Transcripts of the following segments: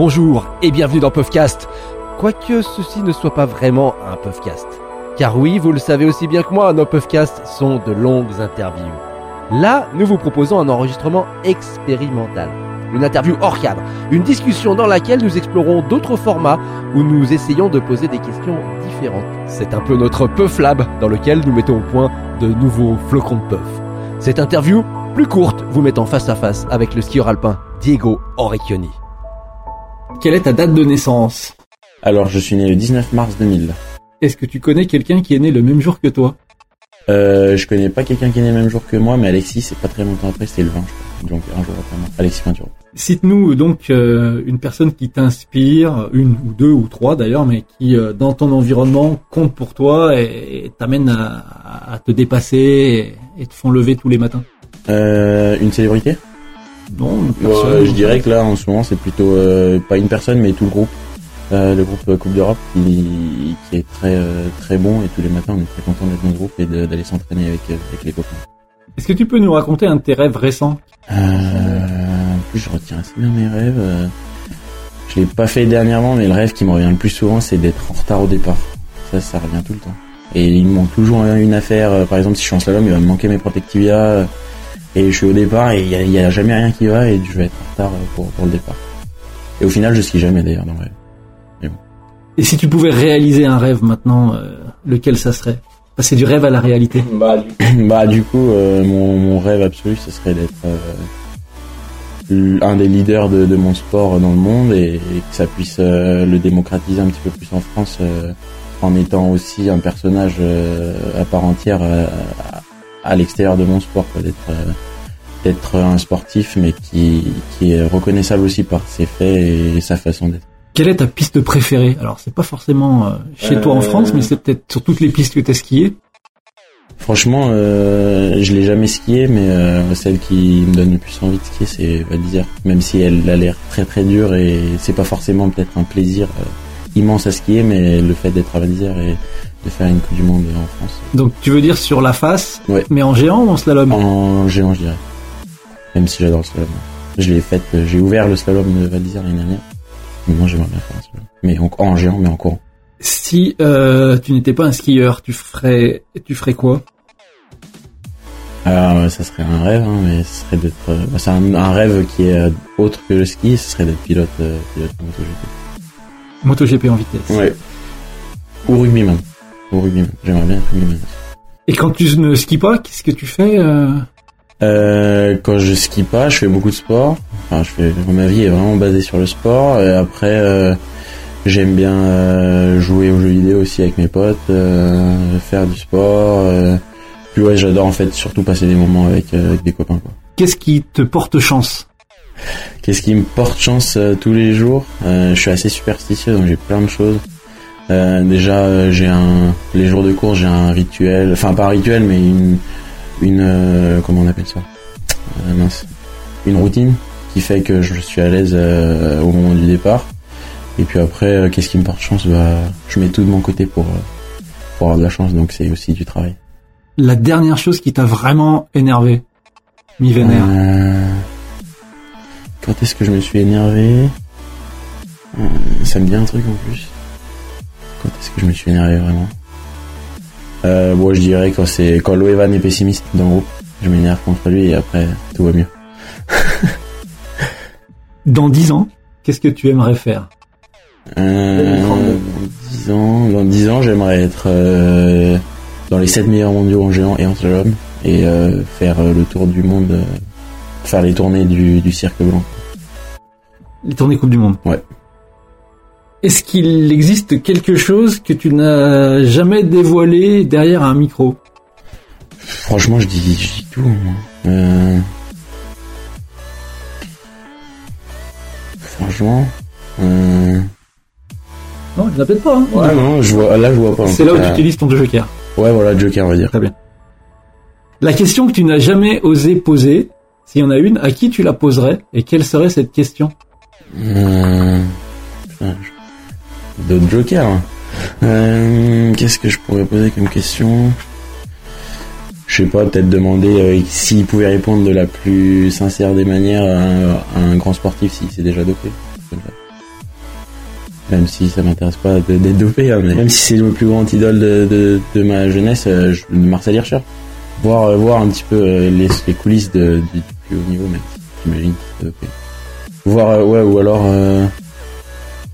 Bonjour et bienvenue dans Puffcast. Quoique ceci ne soit pas vraiment un Puffcast. Car oui, vous le savez aussi bien que moi, nos Puffcasts sont de longues interviews. Là, nous vous proposons un enregistrement expérimental. Une interview hors cadre, une discussion dans laquelle nous explorons d'autres formats où nous essayons de poser des questions différentes. C'est un peu notre Puff Lab dans lequel nous mettons au point de nouveaux flocons de puff. Cette interview, plus courte, vous mettant face à face avec le skieur alpin Diego Orecchioni. Quelle est ta date de naissance? Alors, je suis né le 19 mars 2000. Est-ce que tu connais quelqu'un qui est né le même jour que toi? Euh, je connais pas quelqu'un qui est né le même jour que moi, mais Alexis, c'est pas très longtemps après, c'était le 20, je crois. Donc, un jour après moi. Alexis Pinturo. Cite-nous donc euh, une personne qui t'inspire, une ou deux ou trois d'ailleurs, mais qui euh, dans ton environnement compte pour toi et, t'amène à, à te dépasser et, et te font lever tous les matins. Euh, une célébrité? Non, personne. euh, Je dirais que là, en ce moment, c'est plutôt euh, pas une personne, mais tout le groupe. Euh, le groupe Coupe d'Europe qui, qui est très très bon et tous les matins on est très content d'être dans ce groupe et d'aller s'entraîner avec, avec les copains. Est-ce que tu peux nous raconter un de tes rêves récents? Euh, en plus, je retiens assez bien mes rêves. Je l'ai pas fait dernièrement, mais le rêve qui me revient le plus souvent, c'est d'être en retard au départ. Ça, ça revient tout le temps. Et il me manque toujours une affaire. Par exemple, si je suis en slalom, il va me manquer mes protectivia. Et je suis au départ et il y a, jamais rien qui va et je vais être en retard euh, pour, pour le départ. Et au final, je skie jamais d'ailleurs dans le rêve. Et si tu pouvais réaliser un rêve maintenant, euh, lequel ça serait? Passer du rêve à la réalité. Bah du, bah, du coup, euh, mon, mon rêve absolu, ce serait d'être euh, un des leaders de, de mon sport dans le monde et, et que ça puisse euh, le démocratiser un petit peu plus en France euh, en étant aussi un personnage euh, à part entière euh, à, l'extérieur de mon sport, d'être euh, d'être un sportif mais qui, qui est reconnaissable aussi par ses faits et sa façon d'être. Quelle est ta piste préférée? Alors c'est pas forcément euh, chez toi en Euh. France, mais c'est peut-être sur toutes les pistes que tu as skié. Franchement, euh, je l'ai jamais skié, mais euh, celle qui me donne le plus envie de skier, c'est Val d'Isère. Même si elle a l'air très très dure et c'est pas forcément peut-être un plaisir euh, immense à skier, mais le fait d'être à Val d'Isère et de faire une Coupe du Monde en France, Donc tu veux dire sur la face, Ouais. mais en géant ou en slalom? En géant, je dirais. Même si j'adore le slalom. Je l'ai fait, euh, j'ai ouvert le slalom de Val d'Isère l'année dernière. Mais moi, j'aimerais bien faire un slalom. Mais en, en géant, mais en courant. Si euh, tu n'étais pas un skieur, tu ferais, tu ferais quoi? Alors, euh, ça serait un rêve, hein, mais ce serait d'être. euh, c'est un, un rêve qui est euh, autre que le ski, ce serait d'être pilote, euh, pilote MotoGP. MotoGP en vitesse. Ouais. Ou rugbyman. Ou rugbyman. J'aimerais bien être rugbyman. Et quand tu ne skis pas, qu'est-ce que tu fais euh Euh, quand je skie pas, je fais beaucoup de sport. Enfin, je fais, ma vie est vraiment basée sur le sport. Et après, euh, j'aime bien euh, jouer aux jeux vidéo aussi avec mes potes, euh, faire du sport. euh. Puis ouais, j'adore en fait surtout passer des moments avec, euh, avec des copains. Quoi. Qu'est-ce qui te porte chance? Qu'est-ce qui me porte chance euh, tous les jours Euh, Je suis assez superstitieux, donc j'ai plein de choses. Euh, déjà, j'ai un les jours de cours, j'ai un rituel, enfin pas un rituel, mais une une comment on appelle ça? Mince, une routine qui fait que je suis à l'aise au moment du départ. Et puis après, qu'est-ce qui me porte chance? Bah, je mets tout de mon côté pour pour avoir de la chance, donc c'est aussi du travail. La dernière chose qui t'a vraiment énervé, mis vénère. Euh, Quand est-ce que je me suis énervé Euh, Ça me dit un truc en plus. Quand est-ce que je me suis énervé vraiment euh, Bon, je dirais quand c'est quand Loevan est pessimiste dans le groupe, je m'énerve contre lui et après tout va mieux. Dans dix ans, qu'est-ce que tu aimerais faire Euh, dans 10 ans, dans 10 ans, j'aimerais être euh, dans les 7 meilleurs mondiaux en géant et en slalom et euh, faire le tour du monde, faire les tournées du, du cirque blanc. Les tournées Coupe du Monde. Ouais. Est-ce qu'il existe quelque chose que tu n'as jamais dévoilé derrière un micro? Franchement, je dis, je dis tout. moi. Euh... Franchement. Euh... Non, a peut-être pas. hein. Ouais, non, je vois, là, je vois pas. C'est là où tu utilises ton joker. Ouais, voilà, Joker, on va dire. Très bien. La question que tu n'as jamais osé poser, s'il y en a une, à qui tu la poserais et quelle serait cette question? Euh... putain, je- D'autres Jokers. Euh... Qu'est-ce que je pourrais poser comme question? Je sais pas, peut-être demander euh, s'il pouvait répondre de la plus sincère des manières à un, grand sportif s'il s'est déjà dopé. Même si ça m'intéresse pas de- d'être dopé, hein, même si c'est le plus grand idole de, de, de ma jeunesse, euh, je- Marcel Hirscher. Voir, euh, voir un petit peu euh, les, coulisses de, du plus haut niveau, même si j'imagine. Voir, euh, ouais, ou alors, euh,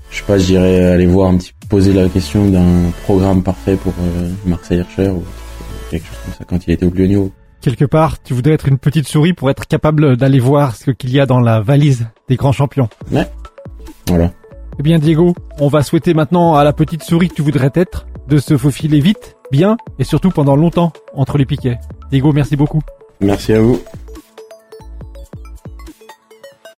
je sais pas, je dirais aller voir un petit poser la question d'un programme parfait pour euh, Marcel Hirscher ou quelque chose comme ça quand il était au plus haut niveau. Quelque part, tu voudrais être une petite souris pour être capable d'aller voir ce qu'il y a dans la valise des grands champions. Voilà. Eh bien Diego, on va souhaiter maintenant à la petite souris que tu voudrais être de se faufiler vite, bien et surtout pendant longtemps entre les piquets. Diego, merci beaucoup. Merci à vous.